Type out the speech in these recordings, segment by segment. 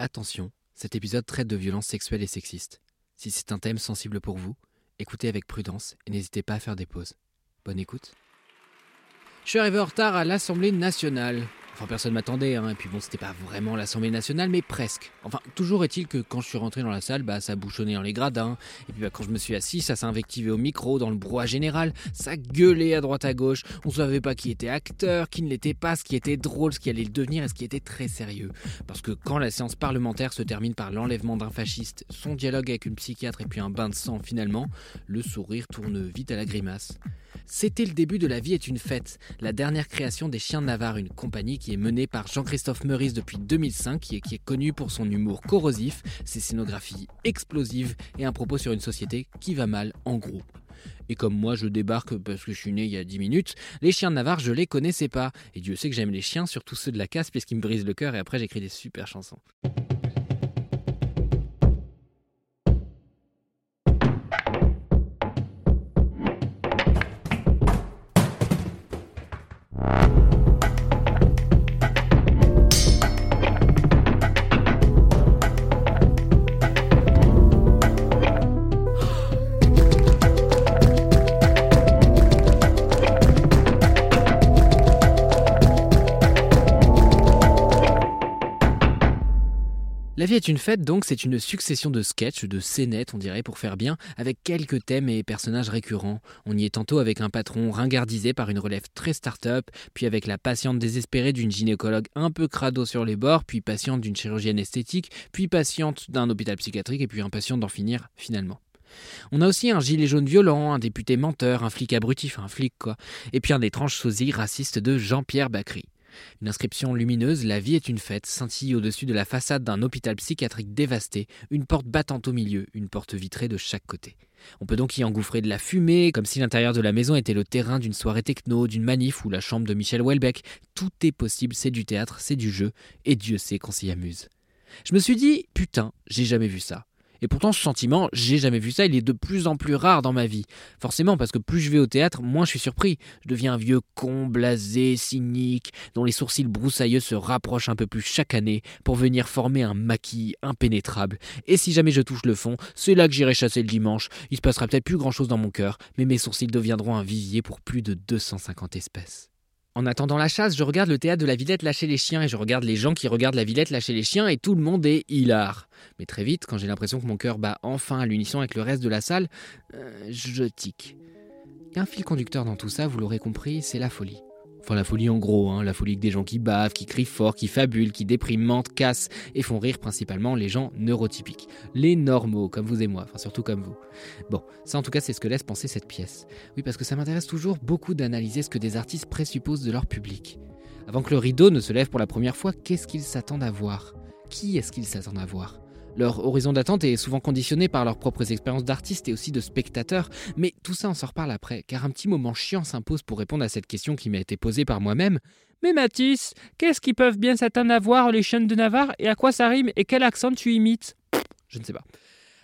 Attention, cet épisode traite de violences sexuelles et sexistes. Si c'est un thème sensible pour vous, écoutez avec prudence et n'hésitez pas à faire des pauses. Bonne écoute. Je suis arrivé en retard à l'Assemblée nationale. Enfin, personne m'attendait, hein. et puis bon, c'était pas vraiment l'Assemblée nationale, mais presque. Enfin, toujours est-il que quand je suis rentré dans la salle, bah, ça bouchonnait dans les gradins, et puis bah, quand je me suis assis, ça s'invectivait au micro, dans le brouhaha général, ça gueulait à droite à gauche, on savait pas qui était acteur, qui ne l'était pas, ce qui était drôle, ce qui allait le devenir, et ce qui était très sérieux. Parce que quand la séance parlementaire se termine par l'enlèvement d'un fasciste, son dialogue avec une psychiatre et puis un bain de sang finalement, le sourire tourne vite à la grimace. C'était le début de La vie est une fête, la dernière création des Chiens de Navarre, une compagnie qui est menée par Jean-Christophe Meurice depuis 2005 et qui est connue pour son humour corrosif, ses scénographies explosives et un propos sur une société qui va mal en gros. Et comme moi je débarque parce que je suis né il y a 10 minutes, les chiens de Navarre je les connaissais pas. Et Dieu sait que j'aime les chiens, surtout ceux de la casse puisqu'ils me brisent le cœur et après j'écris des super chansons. La vie est une fête, donc c'est une succession de sketchs, de scénettes, on dirait, pour faire bien, avec quelques thèmes et personnages récurrents. On y est tantôt avec un patron ringardisé par une relève très start-up, puis avec la patiente désespérée d'une gynécologue un peu crado sur les bords, puis patiente d'une chirurgienne esthétique, puis patiente d'un hôpital psychiatrique, et puis impatiente d'en finir finalement. On a aussi un gilet jaune violent, un député menteur, un flic abrutif, un flic quoi, et puis un étrange sosie raciste de Jean-Pierre Bacry. Une inscription lumineuse, la vie est une fête, scintille au-dessus de la façade d'un hôpital psychiatrique dévasté, une porte battante au milieu, une porte vitrée de chaque côté. On peut donc y engouffrer de la fumée, comme si l'intérieur de la maison était le terrain d'une soirée techno, d'une manif ou la chambre de Michel Houellebecq. Tout est possible, c'est du théâtre, c'est du jeu, et Dieu sait qu'on s'y amuse. Je me suis dit, putain, j'ai jamais vu ça. Et pourtant, ce sentiment, j'ai jamais vu ça, il est de plus en plus rare dans ma vie. Forcément, parce que plus je vais au théâtre, moins je suis surpris. Je deviens un vieux con, blasé, cynique, dont les sourcils broussailleux se rapprochent un peu plus chaque année pour venir former un maquis impénétrable. Et si jamais je touche le fond, c'est là que j'irai chasser le dimanche. Il se passera peut-être plus grand chose dans mon cœur, mais mes sourcils deviendront un vivier pour plus de 250 espèces. En attendant la chasse, je regarde le théâtre de la Villette lâcher les chiens et je regarde les gens qui regardent la Villette lâcher les chiens et tout le monde est hilar. Mais très vite, quand j'ai l'impression que mon cœur bat enfin à l'unisson avec le reste de la salle, euh, je tique. Il y a un fil conducteur dans tout ça, vous l'aurez compris, c'est la folie. La folie en gros, hein, la folie que des gens qui bavent, qui crient fort, qui fabulent, qui dépriment, mentent, cassent et font rire principalement les gens neurotypiques. Les normaux, comme vous et moi, enfin surtout comme vous. Bon, ça en tout cas c'est ce que laisse penser cette pièce. Oui, parce que ça m'intéresse toujours beaucoup d'analyser ce que des artistes présupposent de leur public. Avant que le rideau ne se lève pour la première fois, qu'est-ce qu'ils s'attendent à voir? Qui est-ce qu'ils s'attendent à voir? Leur horizon d'attente est souvent conditionné par leurs propres expériences d'artistes et aussi de spectateurs, mais tout ça on s'en reparle après, car un petit moment chiant s'impose pour répondre à cette question qui m'a été posée par moi-même. Mais Mathis, qu'est-ce qu'ils peuvent bien s'attendre à voir les chaînes de Navarre? Et à quoi ça rime? Et quel accent tu imites? Je ne sais pas.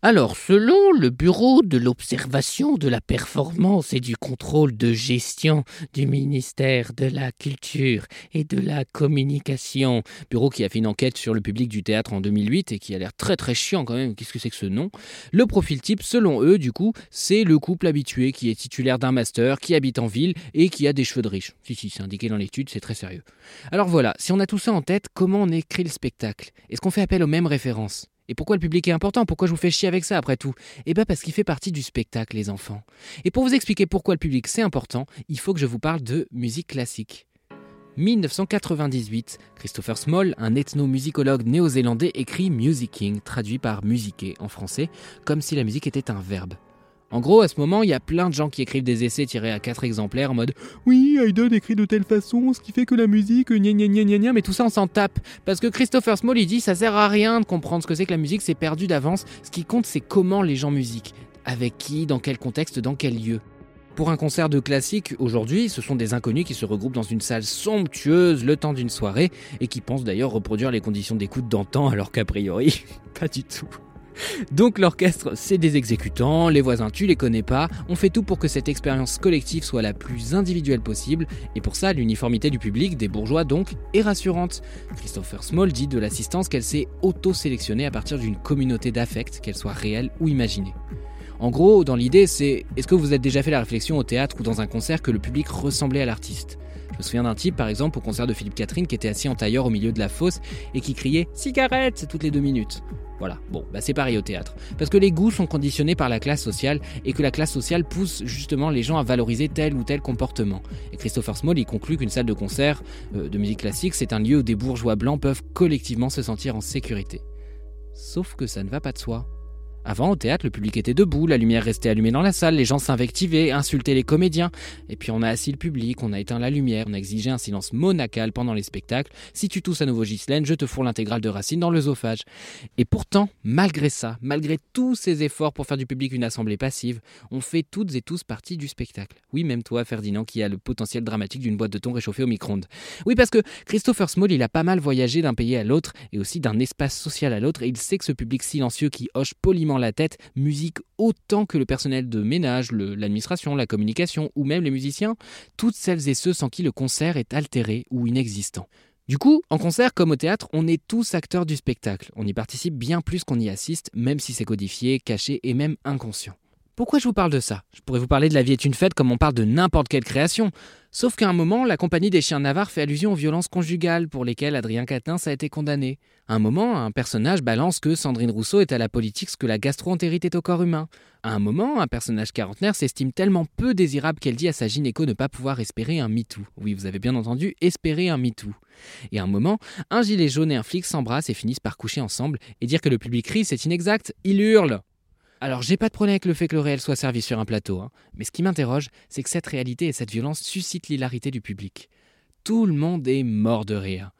Alors, selon le Bureau de l'observation de la performance et du contrôle de gestion du ministère de la Culture et de la Communication, bureau qui a fait une enquête sur le public du théâtre en 2008 et qui a l'air très très chiant quand même, qu'est-ce que c'est que ce nom? Le profil type, selon eux, du coup, c'est le couple habitué qui est titulaire d'un master, qui habite en ville et qui a des cheveux de riche. Si, si, c'est indiqué dans l'étude, c'est très sérieux. Alors voilà, si on a tout ça en tête, comment on écrit le spectacle? Est-ce qu'on fait appel aux mêmes références? Et pourquoi le public est important? Pourquoi je vous fais chier avec ça après tout? Eh bien parce qu'il fait partie du spectacle, les enfants. Et pour vous expliquer pourquoi le public c'est important, il faut que je vous parle de musique classique. 1998, Christopher Small, un ethnomusicologue néo-zélandais, écrit Musicking, traduit par musiquer en français, comme si la musique était un verbe. En gros, à ce moment, il y a plein de gens qui écrivent des essais tirés à quatre exemplaires en mode Oui, Haydn écrit de telle façon, ce qui fait que la musique, gna gna gna gna gna, mais tout ça on s'en tape. Parce que Christopher Small, il dit Ça sert à rien de comprendre ce que c'est que la musique, c'est perdu d'avance. Ce qui compte, c'est comment les gens musiquent. Avec qui, dans quel contexte, dans quel lieu. Pour un concert de classique, aujourd'hui, ce sont des inconnus qui se regroupent dans une salle somptueuse le temps d'une soirée et qui pensent d'ailleurs reproduire les conditions d'écoute d'antan alors qu'a priori, pas du tout. Donc l'orchestre, c'est des exécutants, les voisins tu les connais pas, on fait tout pour que cette expérience collective soit la plus individuelle possible, et pour ça l'uniformité du public, des bourgeois donc, est rassurante. Christopher Small dit de l'assistance qu'elle s'est auto-sélectionnée à partir d'une communauté d'affects, qu'elle soit réelle ou imaginée. En gros, dans l'idée, c'est est-ce que vous êtes déjà fait la réflexion au théâtre ou dans un concert que le public ressemblait à l'artiste? Je me souviens d'un type, par exemple, au concert de Philippe Catherine, qui était assis en tailleur au milieu de la fosse et qui criait Cigarette toutes les deux minutes. Voilà, bon, bah c'est pareil au théâtre. Parce que les goûts sont conditionnés par la classe sociale et que la classe sociale pousse justement les gens à valoriser tel ou tel comportement. Et Christopher Small y conclut qu'une salle de concert euh, de musique classique, c'est un lieu où des bourgeois blancs peuvent collectivement se sentir en sécurité. Sauf que ça ne va pas de soi. Avant, au théâtre, le public était debout, la lumière restait allumée dans la salle, les gens s'invectivaient, insultaient les comédiens. Et puis on a assis le public, on a éteint la lumière, on a exigé un silence monacal pendant les spectacles. Si tu tousses à nouveau Ghislaine, je te fourre l'intégrale de Racine dans l'œsophage. Et pourtant, malgré ça, malgré tous ces efforts pour faire du public une assemblée passive, on fait toutes et tous partie du spectacle. Oui, même toi, Ferdinand, qui a le potentiel dramatique d'une boîte de thon réchauffée au micro-ondes. Oui, parce que Christopher Small, il a pas mal voyagé d'un pays à l'autre et aussi d'un espace social à l'autre, et il sait que ce public silencieux qui hoche poliment la tête, musique autant que le personnel de ménage, l'administration, la communication ou même les musiciens, toutes celles et ceux sans qui le concert est altéré ou inexistant. Du coup, en concert comme au théâtre, on est tous acteurs du spectacle. On y participe bien plus qu'on y assiste, même si c'est codifié, caché et même inconscient. Pourquoi je vous parle de ça? Je pourrais vous parler de La vie est une fête comme on parle de n'importe quelle création. Sauf qu'à un moment, la compagnie des chiens Navarre fait allusion aux violences conjugales pour lesquelles Adrien Quatennens a été condamné. À un moment, un personnage balance que Sandrine Rousseau est à la politique ce que la gastroentérite est au corps humain. À un moment, un personnage quarantenaire s'estime tellement peu désirable qu'elle dit à sa gynéco ne pas pouvoir espérer un MeToo. Oui, vous avez bien entendu, espérer un MeToo. Et à un moment, un gilet jaune et un flic s'embrassent et finissent par coucher ensemble et dire que le public crie, c'est inexact, il hurle. Alors, j'ai pas de problème avec le fait que le réel soit servi sur un plateau, hein. mais ce qui m'interroge, c'est que cette réalité et cette violence suscitent l'hilarité du public. Tout le monde est mort de rire.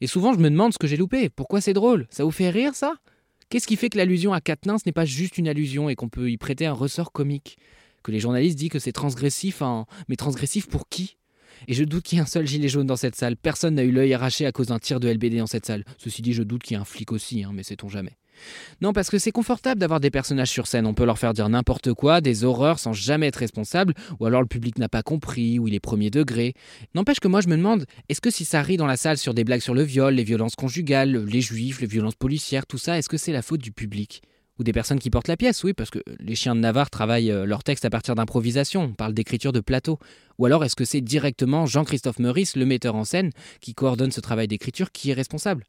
Et souvent, je me demande ce que j'ai loupé. Pourquoi c'est drôle? Ça vous fait rire, ça? Qu'est-ce qui fait que l'allusion à Katnins n'est pas juste une allusion et qu'on peut y prêter un ressort comique? Que les journalistes disent que c'est transgressif, hein. mais transgressif pour qui? Et je doute qu'il y ait un seul gilet jaune dans cette salle. Personne n'a eu l'œil arraché à cause d'un tir de LBD dans cette salle. Ceci dit, je doute qu'il y ait un flic aussi, hein, mais sait-on jamais. Non, parce que c'est confortable d'avoir des personnages sur scène. On peut leur faire dire n'importe quoi, des horreurs sans jamais être responsable, ou alors le public n'a pas compris, ou il est premier degré. N'empêche que moi je me demande, est-ce que si ça rit dans la salle sur des blagues sur le viol, les violences conjugales, les juifs, les violences policières, tout ça, est-ce que c'est la faute du public ou des personnes qui portent la pièce, oui, parce que les chiens de Navarre travaillent euh, leur texte à partir d'improvisation, on parle d'écriture de plateau. Ou alors est-ce que c'est directement Jean-Christophe Meurice, le metteur en scène, qui coordonne ce travail d'écriture, qui est responsable?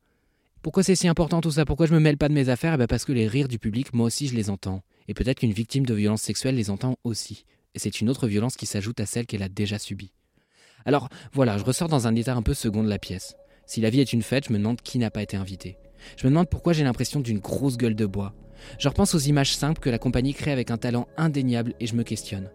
Pourquoi c'est si important tout ça? Pourquoi je me mêle pas de mes affaires? Eh ben Parce que les rires du public, moi aussi je les entends. Et peut-être qu'une victime de violence sexuelle les entend aussi. Et c'est une autre violence qui s'ajoute à celle qu'elle a déjà subie. Alors voilà, je ressors dans un état un peu second de la pièce. Si la vie est une fête, je me demande qui n'a pas été invité. Je me demande pourquoi j'ai l'impression d'une grosse gueule de bois. Je repense aux images simples que la compagnie crée avec un talent indéniable et je me questionne.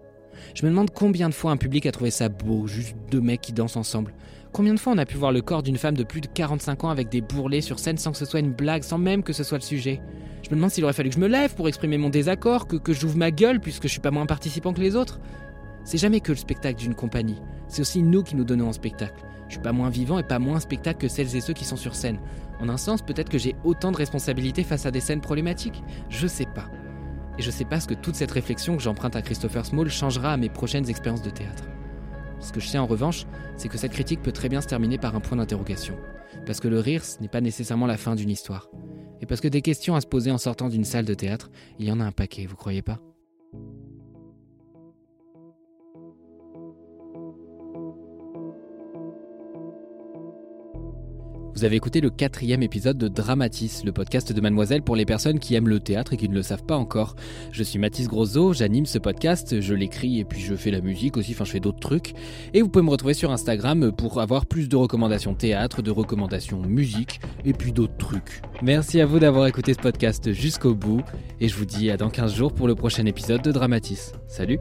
Je me demande combien de fois un public a trouvé ça beau, juste deux mecs qui dansent ensemble. Combien de fois on a pu voir le corps d'une femme de plus de 45 ans avec des bourrelets sur scène sans que ce soit une blague, sans même que ce soit le sujet Je me demande s'il aurait fallu que je me lève pour exprimer mon désaccord, que, j'ouvre ma gueule puisque je suis pas moins participant que les autres. C'est jamais que le spectacle d'une compagnie, c'est aussi nous qui nous donnons un spectacle. Je suis pas moins vivant et pas moins spectacle que celles et ceux qui sont sur scène. En un sens, peut-être que j'ai autant de responsabilités face à des scènes problématiques. Je sais pas. Et je sais pas ce que toute cette réflexion que j'emprunte à Christopher Small changera à mes prochaines expériences de théâtre. Ce que je sais en revanche, c'est que cette critique peut très bien se terminer par un point d'interrogation. Parce que le rire, ce n'est pas nécessairement la fin d'une histoire. Et parce que des questions à se poser en sortant d'une salle de théâtre, il y en a un paquet, vous croyez pas? Vous avez écouté le quatrième épisode de Dramatis, le podcast de Mademoiselle pour les personnes qui aiment le théâtre et qui ne le savent pas encore. Je suis Mathis Grosot, j'anime ce podcast, je l'écris et puis je fais la musique aussi, enfin je fais d'autres trucs. Et vous pouvez me retrouver sur Instagram pour avoir plus de recommandations théâtre, de recommandations musique et puis d'autres trucs. Merci à vous d'avoir écouté ce podcast jusqu'au bout et je vous dis à dans 15 jours pour le prochain épisode de Dramatis. Salut